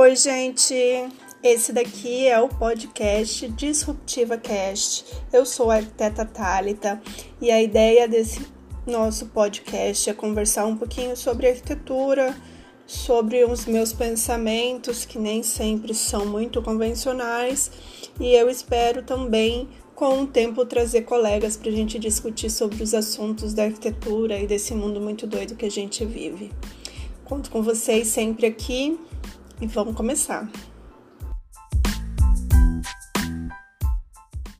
Oi, gente. Esse daqui é o podcast Disruptiva Cast. Eu sou a arquiteta Thalita e a ideia desse nosso podcast é conversar um pouquinho sobre arquitetura, sobre os meus pensamentos, que nem sempre são muito convencionais, e eu espero também, com o tempo, trazer colegas para a gente discutir sobre os assuntos da arquitetura e desse mundo muito doido que a gente vive. Conto com vocês sempre aqui e vamos começar.